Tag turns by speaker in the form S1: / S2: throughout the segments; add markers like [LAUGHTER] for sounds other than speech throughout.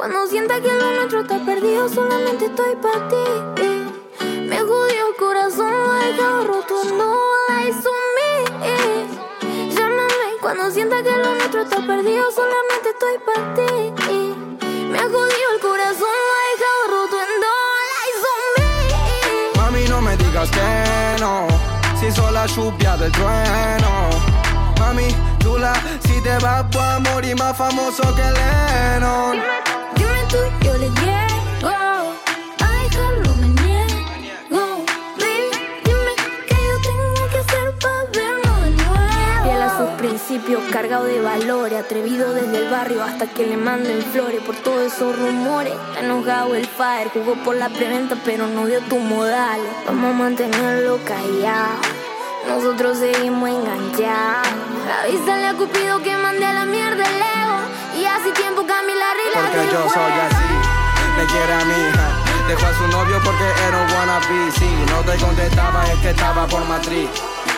S1: Cuando sienta que lo nuestro está perdido, solamente estoy para ti. Me jodió el corazón, lo he roto, no lies on me. Llámame cuando sienta que lo nuestro está perdido, solamente estoy para ti. Me ha jodido el corazón, lo roto, no lies on me.
S2: Mami, no me digas que no, si soy la lluvia del trueno. Mami, chula, si te vas voy a morir más famoso que Lennon.
S1: Tú, yo le llego. A dejarlo me niego. Baby, dime qué yo tengo que hacer para de nuevo. Fiel a sus principios, cargado de valores. Atrevido desde el barrio hasta que le manden flores. Por todos esos rumores, está enojado el fire. Jugó por la preventa, pero no dio tus modales. Vamos a mantenerlo callado. Nosotros seguimos enganchados. Avísale a Cupido que
S2: Porque yo soy así, me quiere a mi hija. Dejó a su novio porque era un wannabe. Si no te contestaba es que estaba por matriz.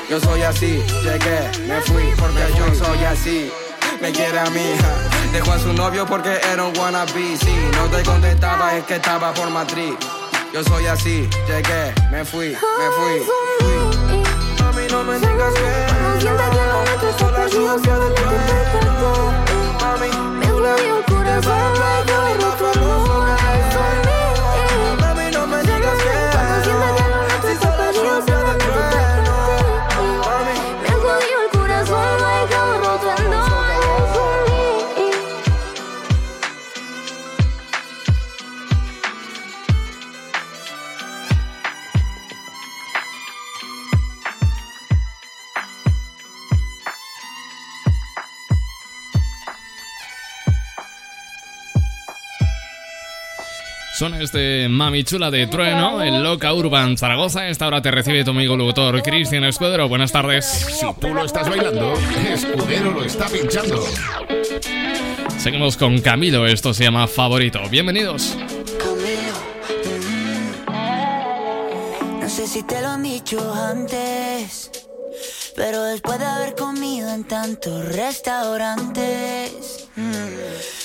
S2: Yo soy así, llegué, me fui porque yo soy así. Me quiere a mi hija. Dejó a su novio porque era un wannabe. Si no te contestaba es que estaba por matriz. Yo soy así, llegué, me fui, me fui. Mami, no me digas que no. Mami,
S1: Me jodió el corazón, lo he dejado roto, no
S3: Son este Mami Chula de Trueno, el Loca Urban Zaragoza. Esta hora te recibe tu amigo locutor Cristian Escudero. Buenas tardes.
S4: Si tú lo estás bailando, Escudero lo está pinchando.
S3: Seguimos con Camilo, esto se llama Favorito. Bienvenidos.
S5: Camilo. mm. No sé si te lo han dicho antes, pero después de haber comido en tantos restaurantes, mm,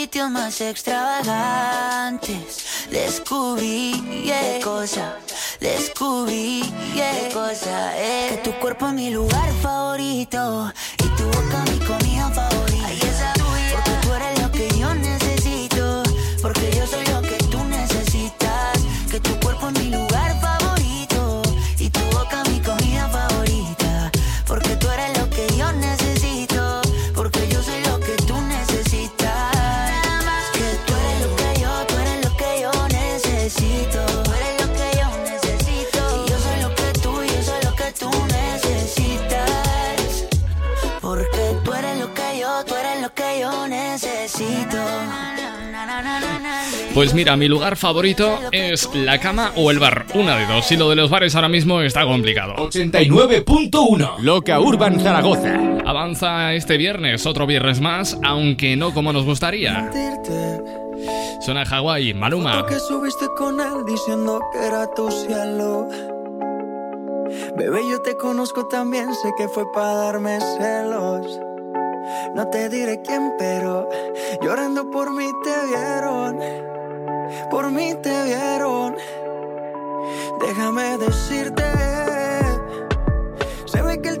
S5: Sitios más extravagantes, descubrí yeah, qué cosa, descubrí yeah, qué cosa es que tu cuerpo es mi lugar favorito y tu boca mi comida favorita.
S3: Pues mira, mi lugar favorito es la cama o el bar, una de dos. Y lo de los bares ahora mismo está complicado.
S6: 89.1 Loca Urban Zaragoza.
S3: Avanza este viernes, otro viernes más, aunque no como nos gustaría. Suena Hawái, Maluma.
S7: que subiste con él diciendo que era tu cielo. Bebé, yo te conozco también, sé que fue para darme celos. No te diré quién, pero llorando por mí te vieron. Por mí te vieron. Déjame decirte. Se ve que él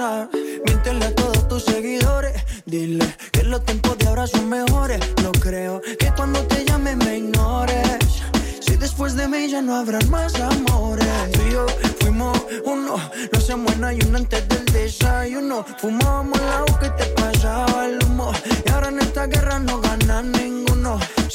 S7: Miéntele a todos tus seguidores. Dile que los tiempos de ahora son mejores. No creo que cuando te llame me ignores. Si después de mí ya no habrán más amores. Tú y yo fuimos uno. No hacemos y uno antes del desayuno. Fumábamos el agua que te pasaba el humo. Y ahora en esta guerra no gana ninguno.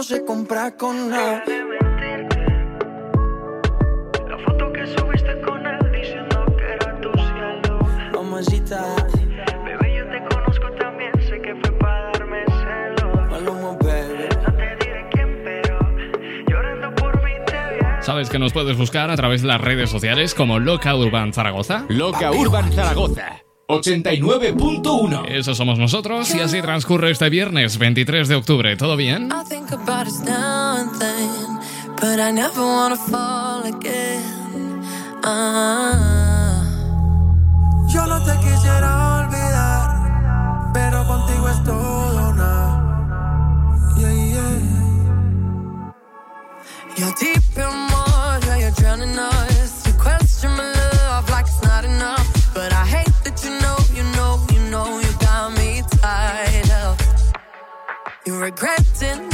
S7: no se compra con nada. La foto que subiste con él diciendo que era tu cielo. Mamacita. Bebé, yo te conozco también, sé que fue para darme celos. Maluma, baby. No te diré quién, pero llorando por mí te vieron.
S3: Sabes que nos puedes buscar a través de las redes sociales como Loca Urban Zaragoza.
S6: Loca Urban Zaragoza. 89.1
S3: Eso somos nosotros y así transcurre este viernes 23 de octubre. ¿Todo bien?
S8: I think about us now and then, but I never wanna fall again. Ah.
S7: Yo no te quisiera olvidar, pero contigo es todo nada. Yeah, yeah. regretting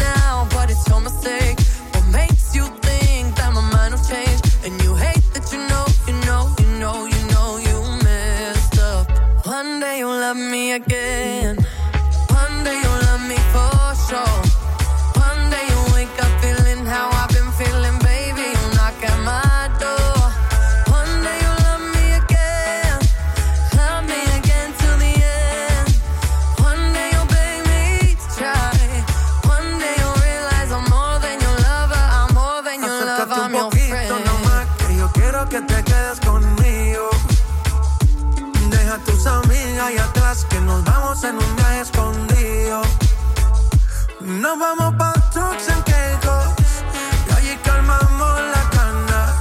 S7: Vamos pa tops and cakes y allí calmamos las ganas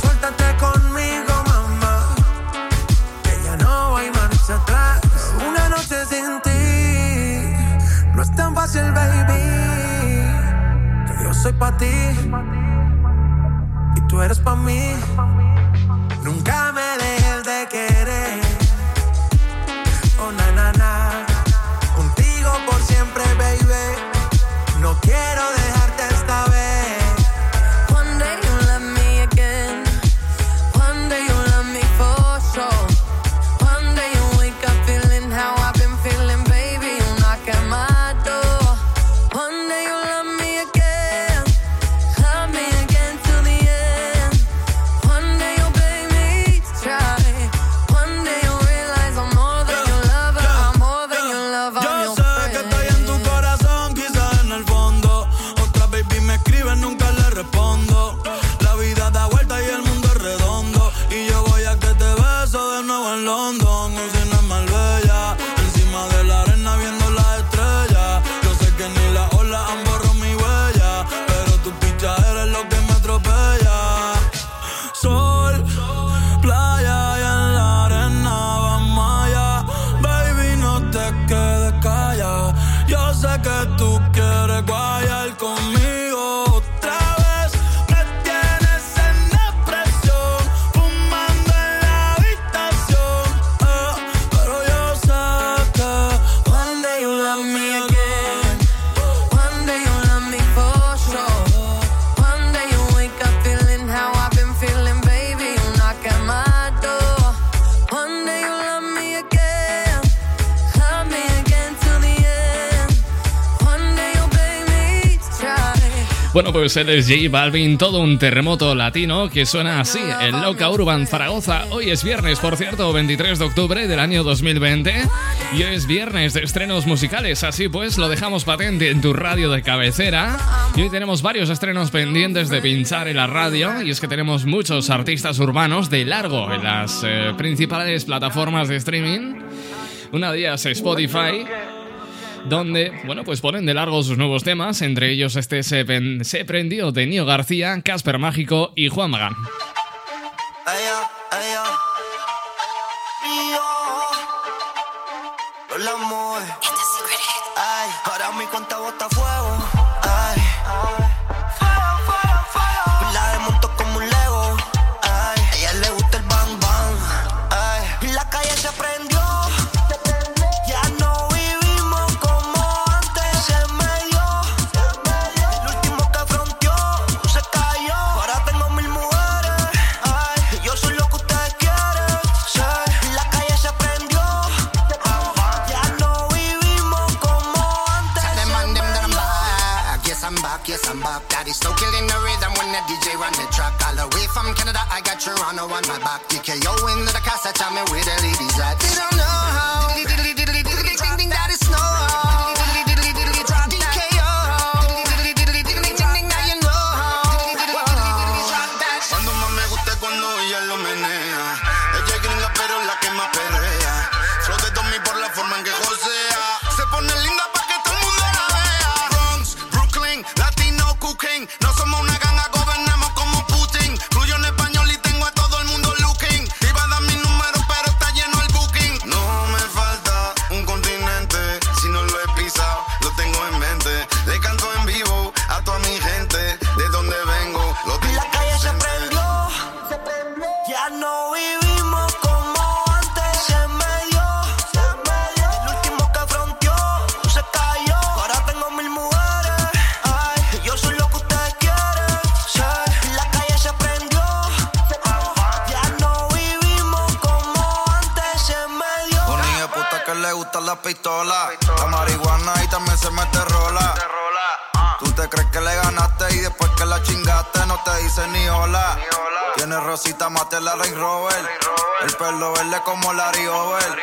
S7: suéltate conmigo mamá. Que ya no hay marcha atrás. Una noche sin ti
S9: no es tan fácil baby. Que yo soy pa ti. Y tú eres pa mí. quiero
S3: Pues Mercedes J Balvin, todo un terremoto latino que suena así en Loca Urban eh. Zaragoza. Hoy es viernes, por cierto, 23 de octubre del año 2020 y hoy es viernes de estrenos musicales, así pues lo dejamos patente en tu radio de cabecera. Y hoy tenemos varios estrenos pendientes de pinchar en la radio y es que tenemos muchos artistas urbanos de largo en las eh, principales plataformas de streaming. Una de ellas Spotify donde, bueno, pues ponen de largo sus nuevos temas, entre ellos este Se, se Prendió de Nio García, Casper Mágico y Juan Magán.
S10: I know one my back. TKO into the cassette, Tell me where the ladies at. They don't know.
S11: Ya no vivimos como antes Se me
S9: dio, se me dio. El último que fronqueó, tú se cayó. Ahora tengo mil mujeres ay. yo soy lo que ustedes quieren La calle se prendió Ya no vivimos como antes Se me dio.
S12: Los niño puta que le gustan las pistolas La marihuana y también se mete rola Tú te crees que le ganaste y después que la chingaste te dice ni hola. Tiene rosita Matela Rey Robert. El pelo verde como Larry Over.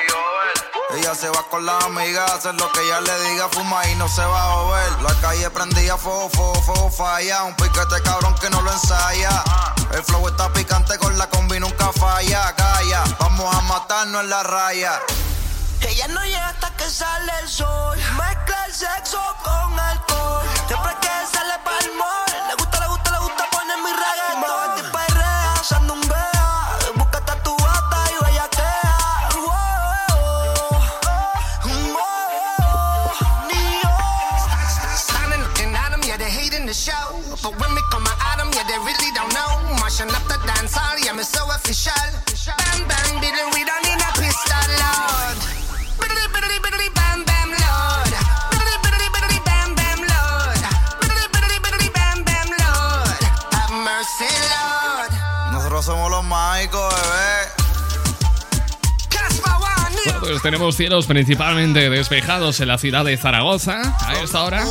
S12: Ella se va con la amiga, hace lo que ella le diga, fuma y no se va a joder. La calle prendía fuego, fuego, fuego, falla. Un piquete cabrón que no lo ensaya. El flow está picante con la combi, nunca falla. Calla, vamos a matarnos en la raya.
S9: Ella no llega hasta que sale el sol. Mezcla el sexo con alcohol. Siempre que sale palmo
S10: Mash up the dance hall, yeah, me so official. Bang, bang, biddle, we don't need a pistol, Lord. Biddly, biddly, bam, bam, Lord. Biddly, biddly, biddly, bam, bam, Lord. Biddly, biddly, biddly, bam, bam, Lord. Have mercy, Lord.
S12: Nosotros somos los mágicos, bebé.
S3: Bueno, pues tenemos cielos principalmente despejados en la ciudad de Zaragoza a esta hora.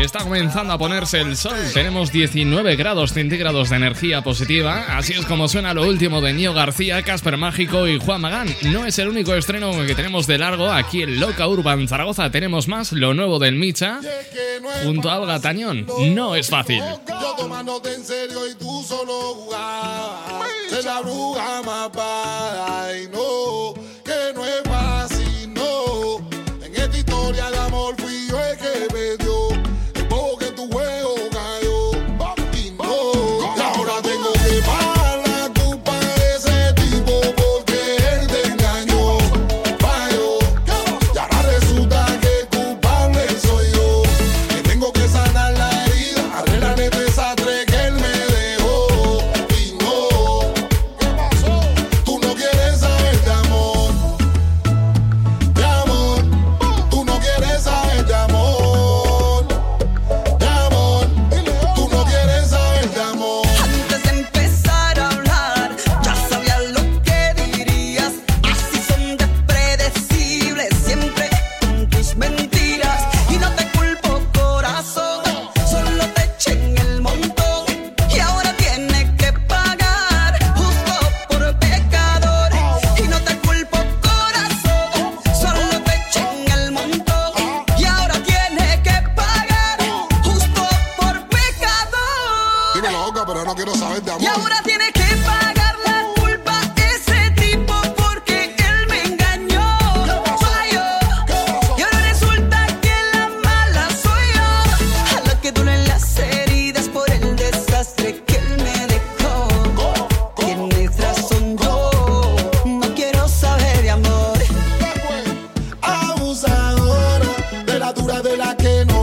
S3: Está comenzando a ponerse el sol. Tenemos 19 grados centígrados de energía positiva. Así es como suena lo último de Nio García, Casper Mágico y Juan Magán. No es el único estreno que tenemos de largo aquí en Loca Urban Zaragoza. Tenemos más lo nuevo del Micha junto a Alga Tañón. No es fácil.
S13: Yo tomándote en serio y tú solo jugabas. Ser la bruja más no dura de la que no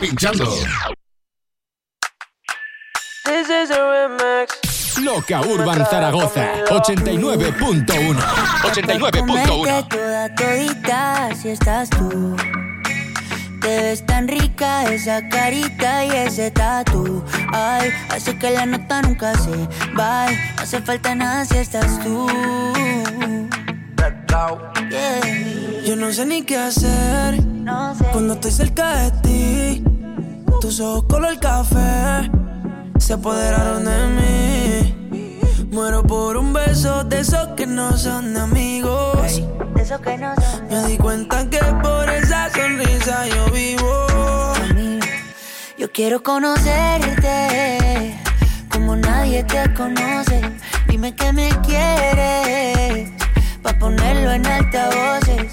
S4: pinchando.
S14: This is a remix.
S6: Loca Urban Zaragoza 89.1 89.1
S5: toda todita si estás tú. Te ves tan rica esa carita y ese tatu. Ay, hace que la nota nunca se va. No hace falta nada si estás tú. Yeah.
S15: Yo no sé ni qué hacer
S5: No sé.
S15: cuando estoy cerca de ti. Tus ojos color café se apoderaron de mí. Muero por un beso de esos que no son amigos.
S5: De eso que no son.
S15: Me di cuenta que por esa sonrisa yo vivo.
S5: Yo quiero conocerte como nadie te conoce. Dime que me quieres pa ponerlo en altavoces,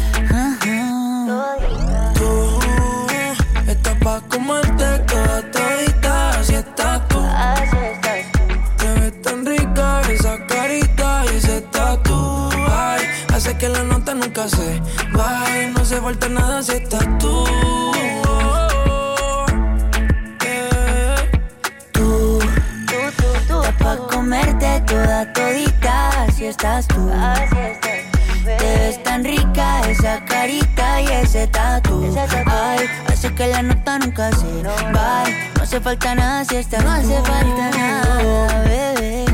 S15: Toda todita, así estás tú. Te ves tan rica esa carita y ese tatu. Ay, hace que la nota nunca se baje. No se falta nada si estás tú.
S5: Tú, estás pa' comerte toda todita, así estás tú. Te ves tan rica esa carita y ese tatu. Ay, hace que la nota nunca se va. No hace falta nada si estás No hace falta nada, bebé.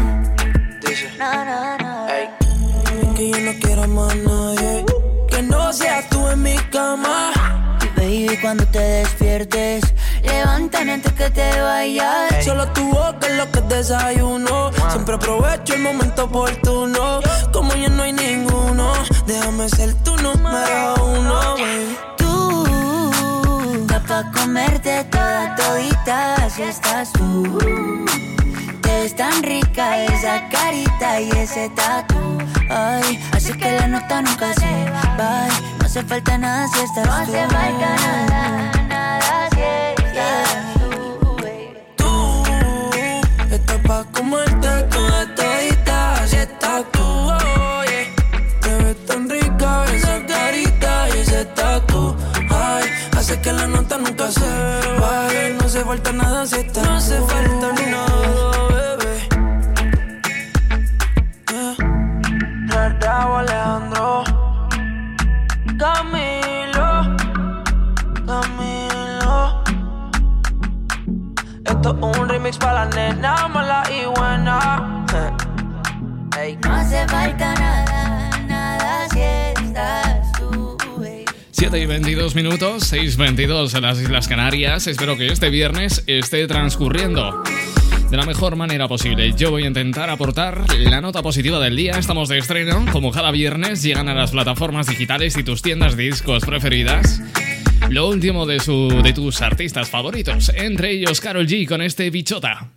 S5: No, no, no.
S15: Que yo no quiero más nadie. Que no seas tú en mi cama.
S5: Baby, cuando te despiertes, levántame antes que te vayas.
S15: Solo tu boca es lo que desayuno. Siempre aprovecho el momento oportuno. Como ya no hay ninguno, déjame ser tu número uno. baby.
S5: Tú, estás pa' comerte toda todita, así estás tú. Te ves tan rica esa carita y ese tatu. Ay, así que la nota nunca se va. No hace falta nada si estás No hace falta nada
S15: se baje. No hace falta nada si estás No hace falta ni nada, bebé. Yeah. Bravo, Alejandro. Camilo. Camilo. Esto es un remix para la nena mala y buena.
S5: No hace falta nada
S3: 7 y 22 minutos, 6.22 en las Islas Canarias. Espero que este viernes esté transcurriendo de la mejor manera posible. Yo voy a intentar aportar la nota positiva del día. Estamos de estreno. Como cada viernes, llegan a las plataformas digitales y tus tiendas de discos preferidas. Lo último de, su, de tus artistas favoritos, entre ellos Carol G con este bichota.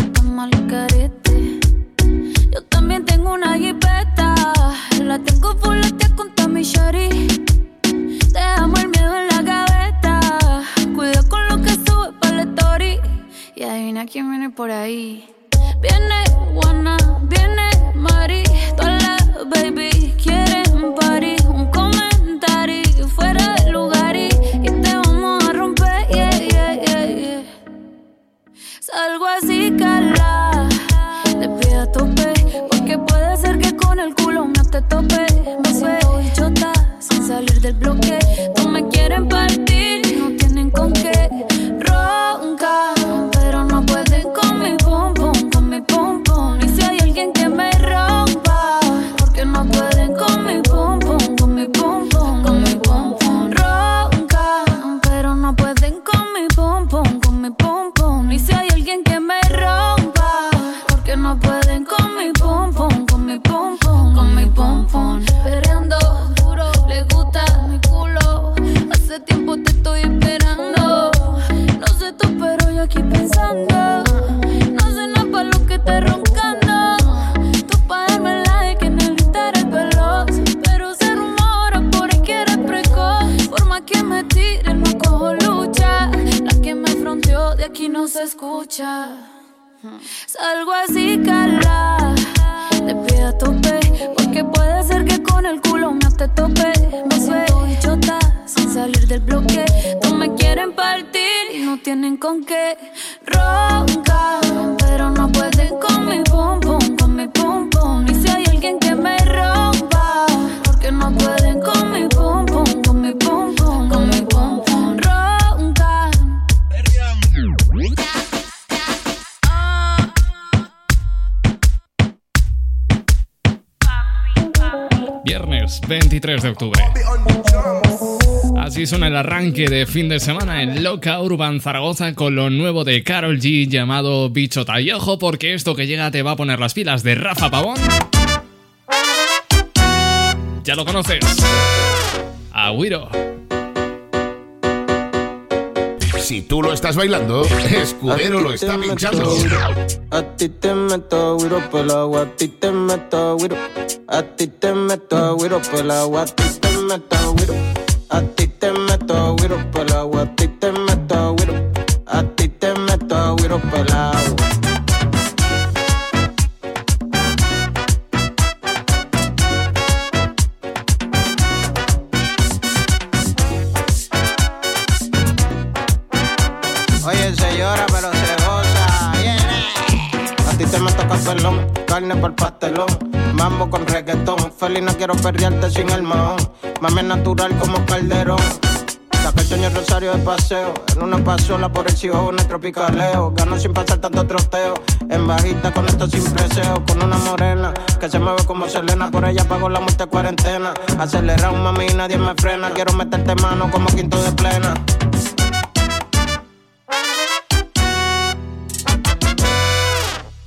S8: por ahí. De aquí no se escucha. Salgo así, cala. Le pido a tope. Porque puede ser que con el culo me te tope. Me suelto bichota sin salir del bloque. No me quieren partir y no tienen con qué. Ronca, pero no pueden con mi pum pum, con mi pum pum. Y
S3: 23 de octubre. Así suena el arranque de fin de semana en Loca Urban Zaragoza con lo nuevo de Carol G llamado Bichota. Y porque esto que llega te va a poner las pilas de Rafa Pavón. Ya lo conoces. Agüiro.
S4: Si tú lo estás bailando, [LAUGHS] Escudero lo está pinchando.
S16: A ti te meto güiro el agua, a ti te meto güiro. A ti te meto güiro el agua, a ti te meto güiro. A ti te meto güiro el agua, a ti te meto güiro. A ti te meto güiro por el agua. Carne por pastelón. Mambo con reggaetón. Feliz, no quiero perrearte sin el mahón. Mami es natural como calderón. Saca el sueño rosario de paseo. En una pasola por el cielo, el tropicaleo. Gano sin pasar tanto troteo. En bajita con esto sin preseo. Con una morena que se mueve como Selena. Por ella pago la muerte cuarentena. Acelera un mami nadie me frena. Quiero meterte mano como quinto de plena.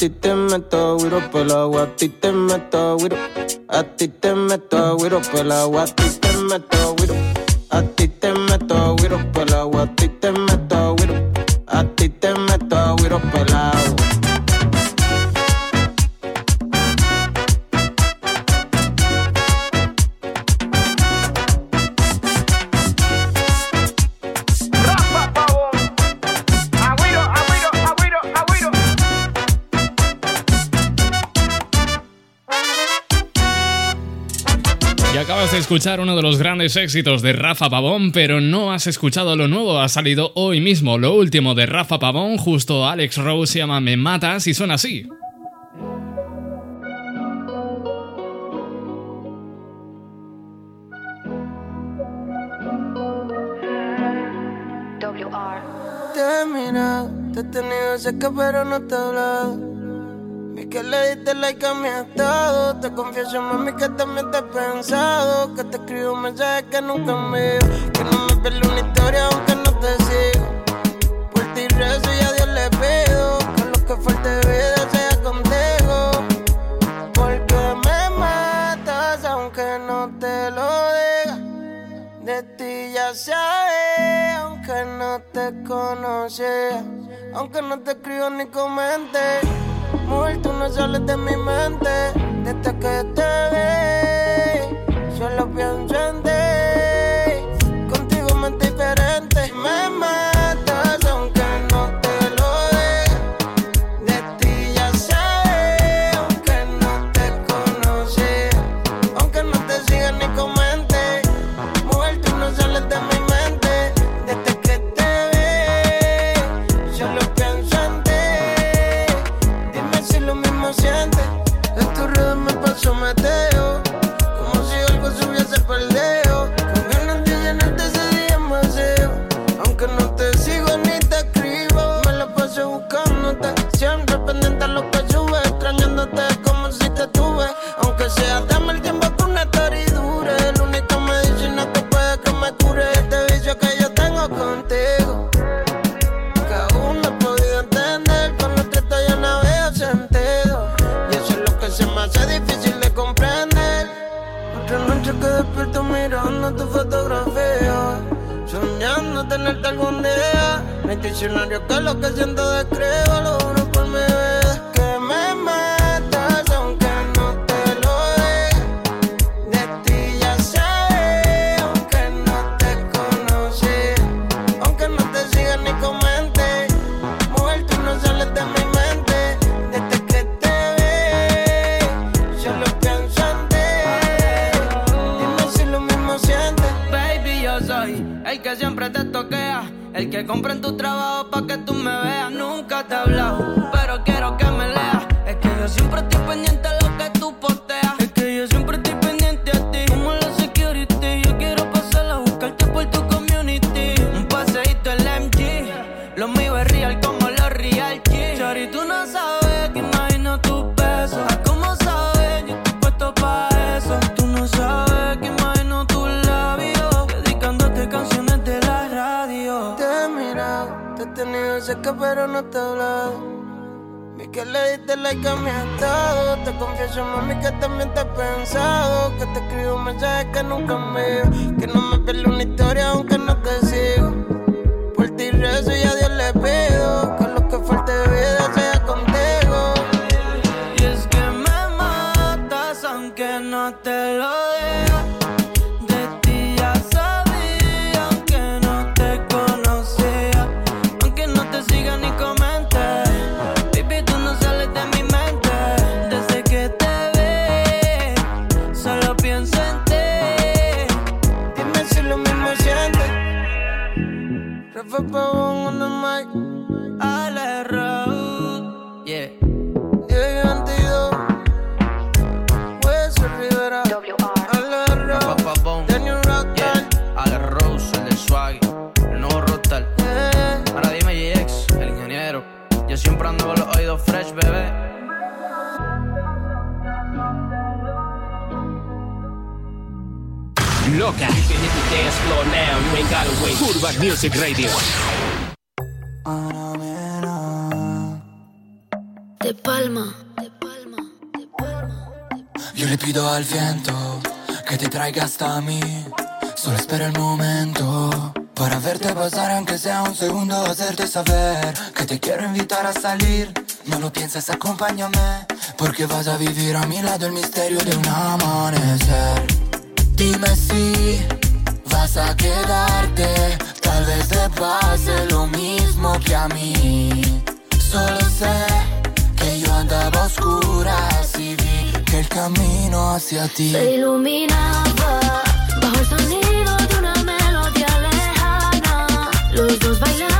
S16: ti te meto güiro por agua, a ti te meto güiro. A ti te meto güiro por agua, a ti te meto güiro. A ti te meto güiro por agua, a ti te meto
S3: acabas de escuchar uno de los grandes éxitos de Rafa Pavón, pero no has escuchado lo nuevo. Ha salido hoy mismo lo último de Rafa Pavón, justo Alex Rose se llama Me Matas y suena así.
S16: Te he mirado, te he tenido cerca pero no te he hablado. Que le diste like a mi estado. Te confieso, mami, que también te he pensado. Que te escribo mensajes que nunca envío. Que no me pierdo una historia aunque no te sigo. Por ti rezo y a Dios le pido. Que lo que falte vida sea contigo. Porque me matas aunque no te lo diga. De ti ya sabes, aunque no te conocía. Aunque no te escribo ni comente. Mujer, tú no sales de mi mente. Desde que te vi, solo pienso en ti. Contigo me diferente. Me diccionario que lo que siento describo,
S15: El que compra en tu trabajo pa'
S6: Music Radio.
S17: De palma.
S18: Yo le pido al viento que te traiga hasta mí. Solo espera el momento para verte pasar, aunque sea un segundo, hacerte saber que te quiero invitar a salir. No lo pienses, acompáñame, porque vas a vivir a mi lado el misterio de un amanecer. Dime si vas a quedarte, tal vez te pase lo mismo que a mí. Solo sé que yo andaba a oscuras y vi que el camino hacia ti
S17: Se iluminaba bajo el sonido de una melodía lejana. Los dos bailamos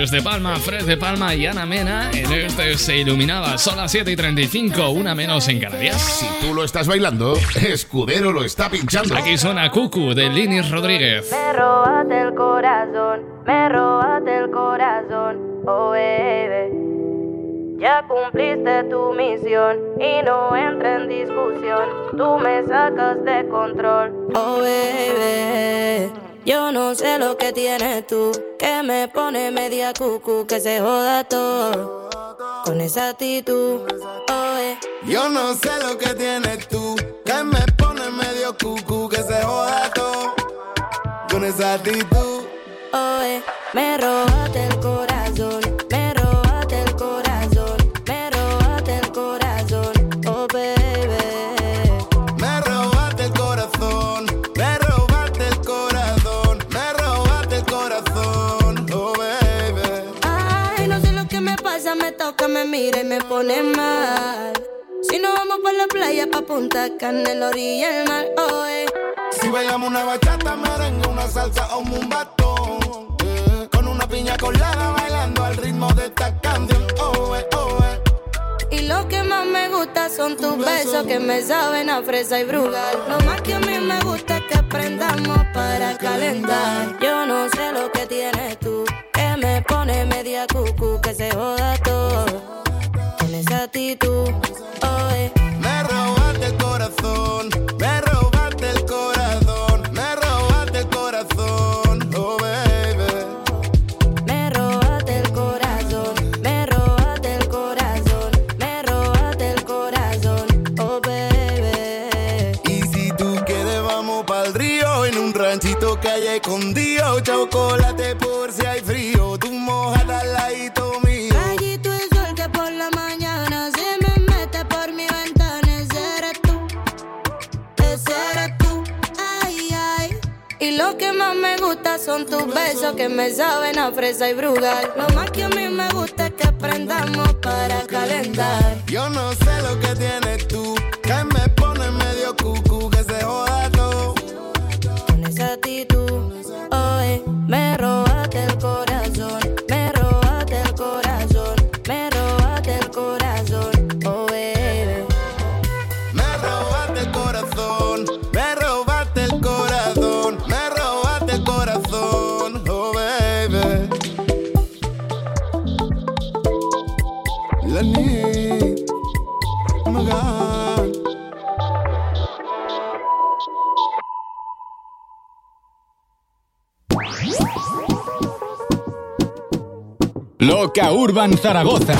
S3: Es de Palma, Fred de Palma y Ana Mena. En este se iluminaba. Son las 7 y 35, una menos en Canarias.
S4: Si tú lo estás bailando, Escudero lo está pinchando.
S3: Aquí suena Cucu de Linis Rodríguez.
S15: Me robaste el corazón, me robaste el corazón, oh baby. Ya cumpliste tu misión y no entra en discusión. Tú me sacas de control,
S19: Oh baby, yo no sé lo que tienes tú, que me pone media cucu, que se joda todo con esa actitud. Oh, eh.
S20: Yo no sé lo que tienes tú, que me pone medio cucu, que se joda todo con esa actitud.
S19: Oh, eh. Me robaste el corazón, mira y me pone mal. Si no vamos por la playa, pa' Punta Cana, en la orilla del mar, oh, eh.
S20: Si bailamos una bachata, merengue, una salsa o un batón. eh, Con una piña colada bailando al ritmo de esta canción. Oh, eh, oh, eh.
S19: Y lo que más me gusta son tus besos que me saben a fresa y brugal. Lo más que a mí me gusta es que aprendamos para calentar. Yo no sé lo que tienes tú, que me pone media cucu, que se joda todo con esa actitud. Oh, eh. Son tus besos que me saben a fresa y brugal. Lo más que a mí me gusta es que aprendamos para calentar.
S20: Yo no sé lo que tienes tú Que me pone medio cucu
S6: Loca Urban Zaragoza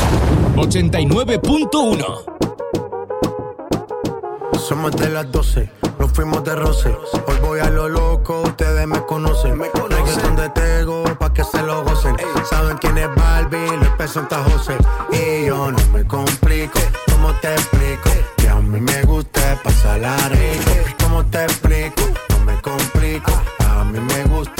S6: 89.1
S21: Somos de las 12, nos fuimos de roce. Hoy voy a lo loco, ustedes me conocen. Me conocen de Tego, pa' que se lo gocen. Saben quién es Barbie, les peso Santa José. Y yo no me complico, ¿cómo te explico? Que a mí me gusta pasarla rico. ¿Cómo te explico? No me complico. A mí me gusta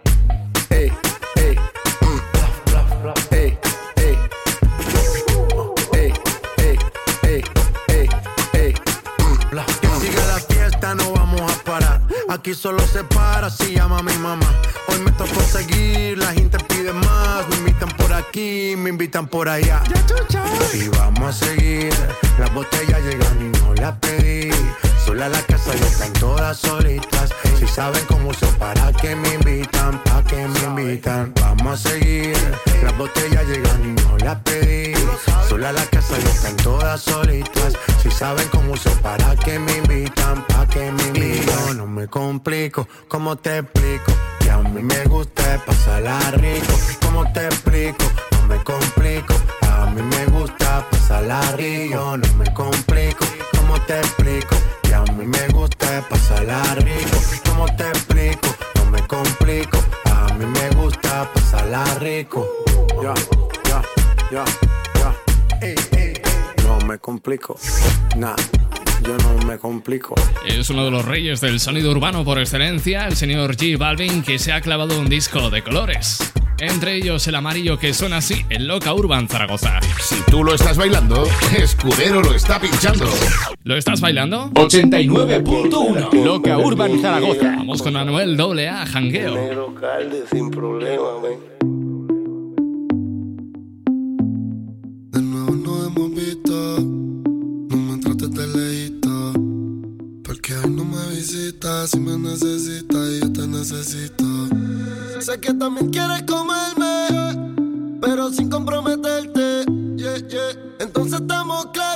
S21: Aquí solo se para si llama mi mamá. Hoy me tocó seguir, la gente pide más. Me invitan por aquí, me invitan por allá. Y vamos a seguir. Las botellas llegan y no las pedí. Sola la casa y están todas solitas. Si saben cómo uso, para que me invitan, pa' que me invitan. Vamos a seguir. Las botellas llegan y no las pedí. Sola la casa y están todas solitas. Si saben cómo uso, para que me invitan, pa' que me invitan. No me complico, ¿cómo te explico? Que a mí me gusta pasarla rico. ¿Cómo te explico? No me complico. A mí me gusta pasarla rico, no me complico. ¿Cómo te explico? Que a mí me gusta pasarla rico. ¿Cómo te explico? No me complico. A mí me gusta pasarla rico. Ya, ya, ya, ya. No me complico. Nah yo no me complico.
S3: Es uno de los reyes del sonido urbano por excelencia, el señor G Balvin, que se ha clavado un disco de colores. Entre ellos el amarillo que suena así en Loca Urban Zaragoza.
S4: Si tú lo estás bailando, Escudero lo está pinchando.
S3: ¿Lo estás bailando?
S6: 89.1 Loca Urban Zaragoza.
S3: Vamos con Manuel AA, jangueo.
S22: Negro calde sin problema, ven.
S13: De nuevo no hemos visto, no me trates de leíto. Porque hoy no me visitas, si me necesitas y yo te necesito. Sé que también quieres comerme, pero sin comprometerte. Yeah, yeah. Entonces estamos claros,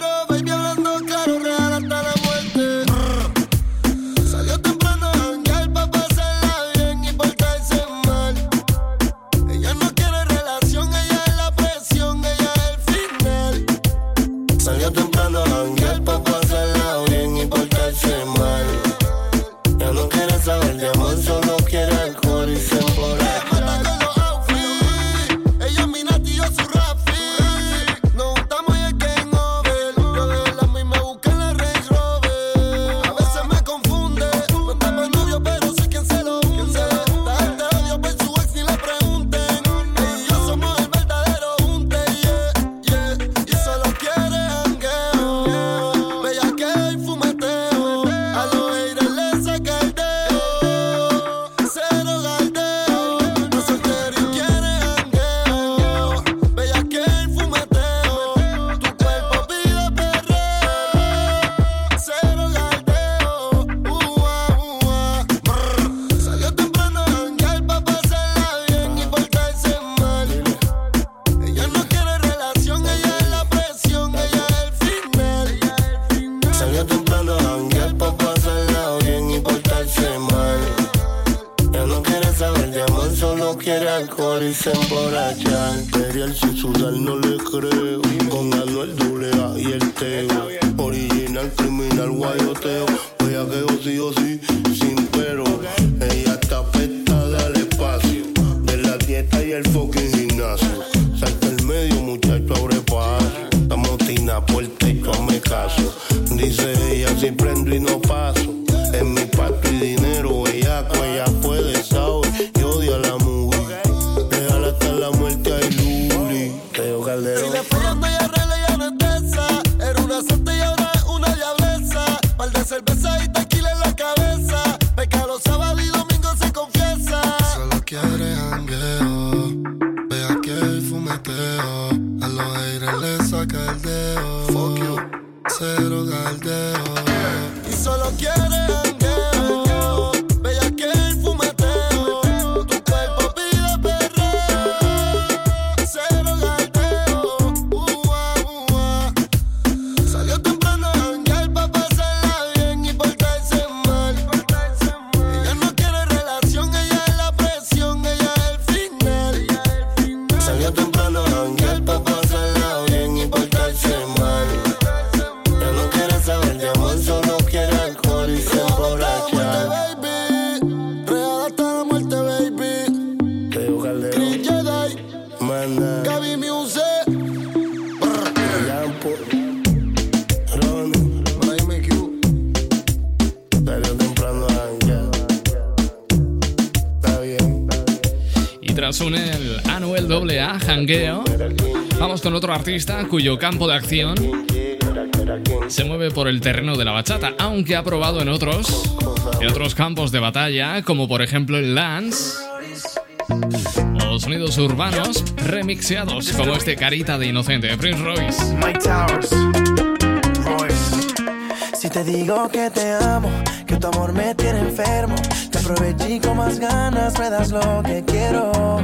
S22: solo quiere alcohol y se emborracha. Imperial sin sudar no le creo. Con Anuel AA y el Teo. Original, criminal, guayoteo. Voy a que sí o sí, sin pero. Ella está afectada al espacio. De la dieta y el fucking gimnasio. Salta el medio, muchacho, abre paso. Estamos tina por techo, hazme caso. Dice ella, si prendo y no paso. En mi pato y dinero, ella, ella puede,
S3: tras un el Anuel AA, jangueo, vamos con otro artista cuyo campo de acción se mueve por el terreno de la bachata, aunque ha probado en otros, en otros campos de batalla, como por ejemplo el dance o sonidos urbanos remixeados, como este Carita de Inocente de Prince Royce.
S7: Mike Towers. Si te digo que te amo, que tu amor me tiene enfermo, te aproveché con más ganas, me das lo que quiero.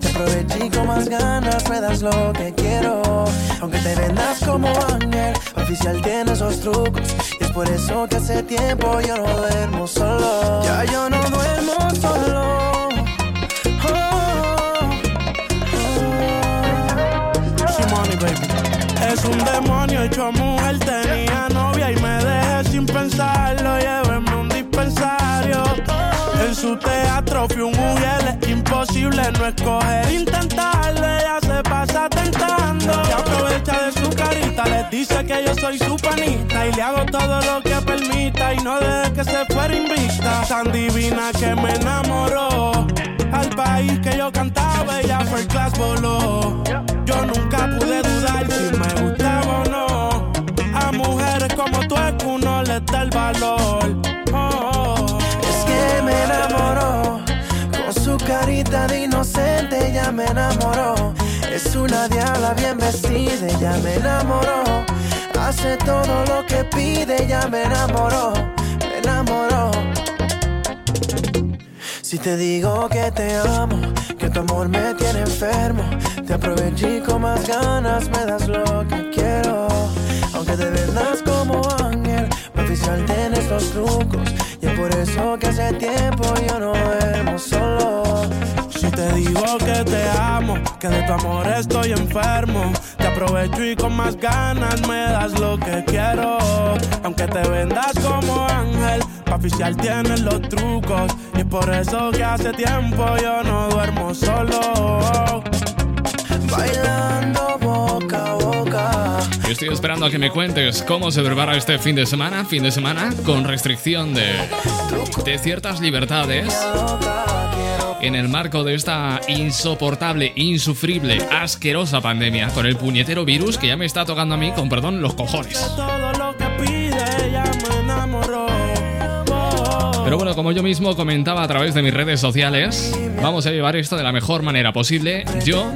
S7: aproveché con más ganas me lo que quiero. Aunque te vendas como ángel, oficial tiene esos trucos. Y es por eso que hace tiempo yo no duermo solo. Ya yo no duermo solo.
S23: Es un demonio hecho mujer, tenía novia y me dejé sin pensarlo. Llévenme un dispensario. En su teatro fui un mujer, imposible no escoger. Intentarlo, ella se pasa tentando. Se aprovecha de su carita, le dice que yo soy su panita. Y le hago todo lo que permita y no deje que se fuera invicta. Tan divina que me enamoró. Al país que yo cantaba, ella fue class voló. Yo nunca pude dudar si me gustaba o no. A mujeres como tú es que uno les da el valor.
S7: Me enamoró. Es una diabla bien vestida, ella me enamoró. Hace todo lo que pide, ella me enamoró. Me enamoró. Si te digo que te amo, que tu amor me tiene enfermo, te aproveché y con más ganas me das lo que quiero. Aunque te vendas como ángel, mi oficial tienes los trucos. Y es por eso que hace tiempo yo no duermo solo.
S23: Te amo, que de tu amor estoy enfermo, te aprovecho y con más ganas me das lo que quiero. Aunque te vendas como ángel, pa' oficial tienes los trucos. Y es por eso que hace tiempo yo no duermo solo.
S7: Bailando
S3: estoy esperando a que me cuentes cómo se prepara este fin de semana, fin de semana con restricción de, de ciertas libertades en el marco de esta insoportable, insufrible, asquerosa pandemia con el puñetero virus que ya me está tocando a mí, con perdón, los cojones. Pero bueno, como yo mismo comentaba a través de mis redes sociales, vamos a llevar esto de la mejor manera posible. Yo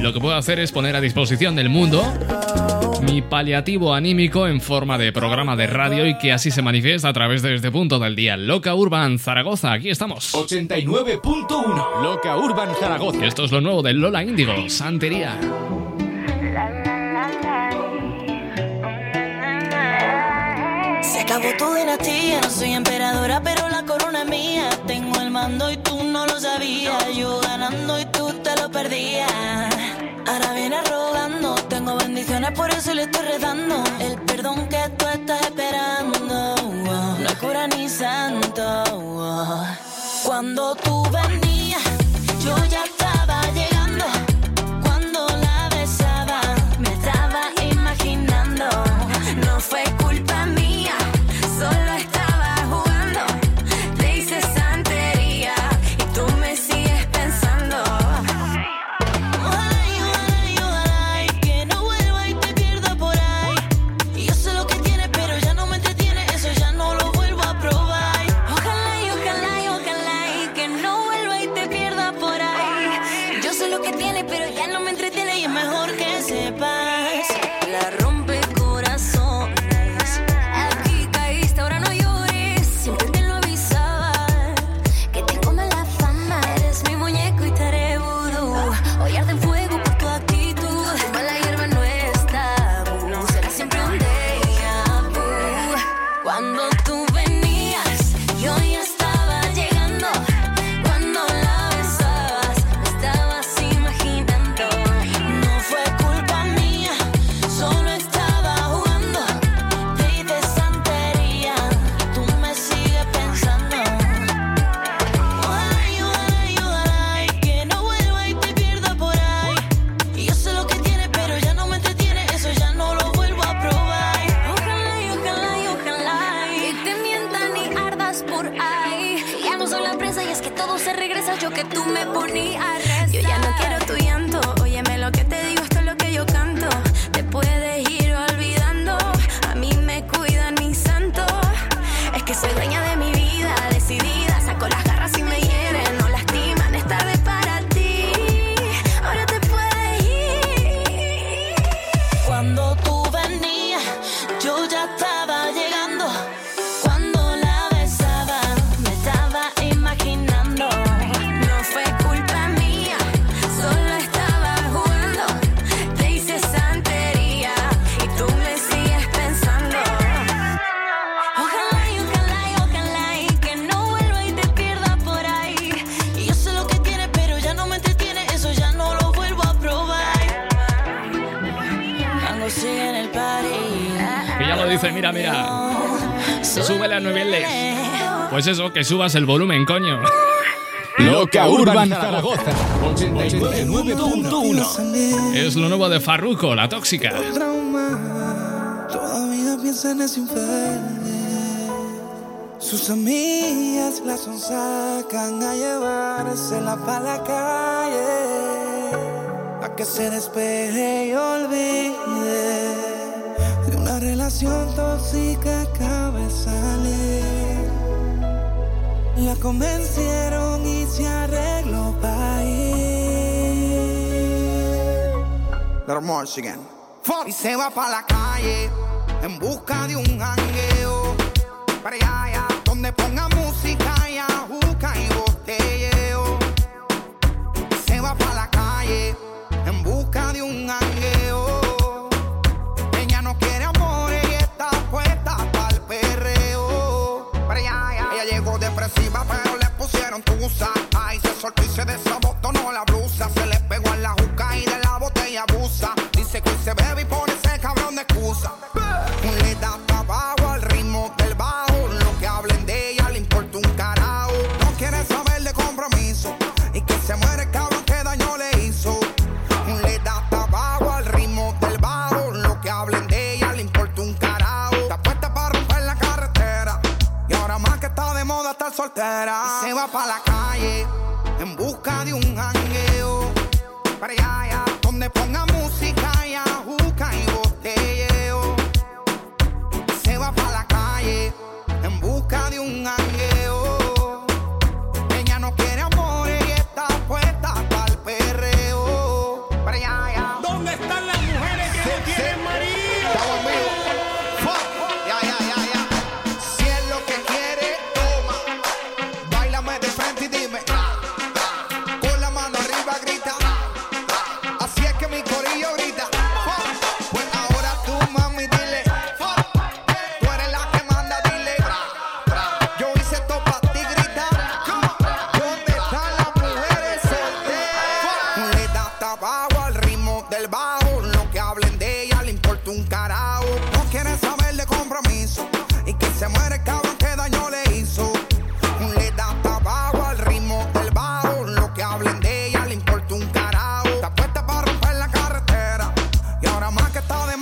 S3: lo que puedo hacer es poner a disposición del mundo mi paliativo anímico en forma de programa de radio y que así se manifiesta a través de este punto del día. Loca Urban Zaragoza, aquí estamos.
S6: 89.1 Loca Urban Zaragoza.
S3: Esto es lo nuevo de Lola Índigo, Santería.
S5: Acabó tu dinastía, no soy emperadora, pero la corona es mía. Tengo el mando y tú no lo sabías. Yo ganando y tú te lo perdías. Ahora viene rogando, tengo bendiciones, por eso le estoy redando. El perdón que tú estás esperando, no es cura ni santo. Cuando tú venías, yo ya que todo se regresa, yo que tú me poní a rezar. Yo ya no quiero
S3: mira, mira. Sube 9 Pues eso, que subas el volumen, coño.
S6: Loca Urban Zaragoza 89.1
S3: Es lo nuevo de Farruko, la tóxica.
S24: trauma. Todavía piensa en ese infeliz. Sus amigas la son sacan a llevársela pa' la calle. A que se despeje y olvide relación tóxica acaba de salir. La convencieron y se arregló pa' ir. Little again. Y se va pa' la calle en busca de un jangueo. Para allá, allá, donde ponga música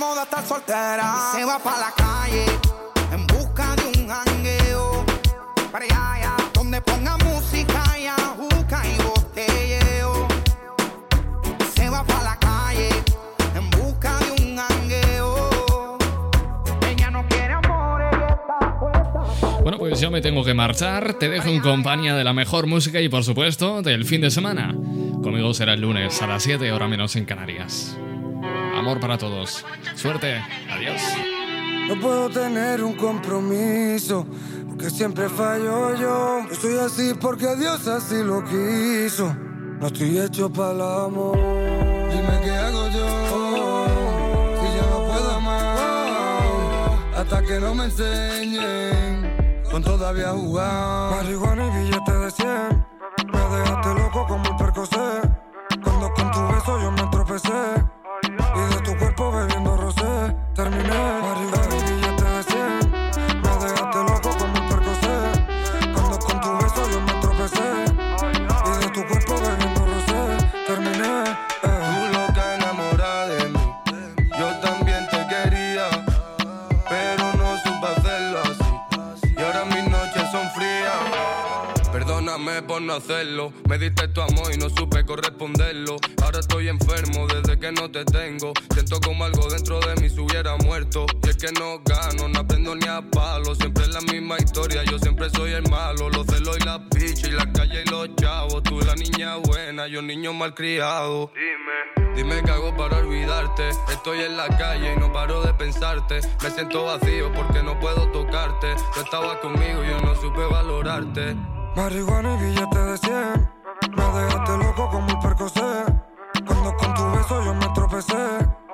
S24: moda estar soltera. Y se va para la calle en busca de un jangueo. Para allá, allá, donde ponga música y ajuca y botelleo. Y se va para la calle en busca de un jangueo. Ella no quiere amor, ella está puesta.
S3: Bueno, pues yo me tengo que marchar. Te dejo en compañía de la mejor música y, por supuesto, del fin de semana. Conmigo será el lunes a las 7, hora menos en Canarias. Amor para todos. Suerte. Adiós.
S25: No puedo tener un compromiso, porque siempre fallo yo. Yo soy así porque Dios así lo quiso. No estoy hecho para el amor. Dime qué hago yo, si ya no puedo amar. Hasta que no me enseñen, con todavía jugar. Marihuana y billete de 100. Me dejaste loco como el percocé. Cuando con tu beso yo me tropecé. Terminé. Me
S9: diste tu amor y no supe corresponderlo. Ahora estoy enfermo desde que no te tengo. Siento como algo dentro de mí se hubiera muerto. Y es que no gano, no aprendo ni a palo. Siempre es la misma historia, yo siempre soy el malo. Los celos y las pichas y la calle y los chavos. Tú la niña buena, yo niño malcriado. Dime. Dime qué hago para olvidarte. Estoy en la calle y no paro de pensarte. Me siento vacío porque no puedo tocarte. Tú estabas conmigo y yo no supe valorarte.
S25: Marihuana y billete de 100. Me dejaste loco como el percocé. Cuando con tu beso yo me tropecé.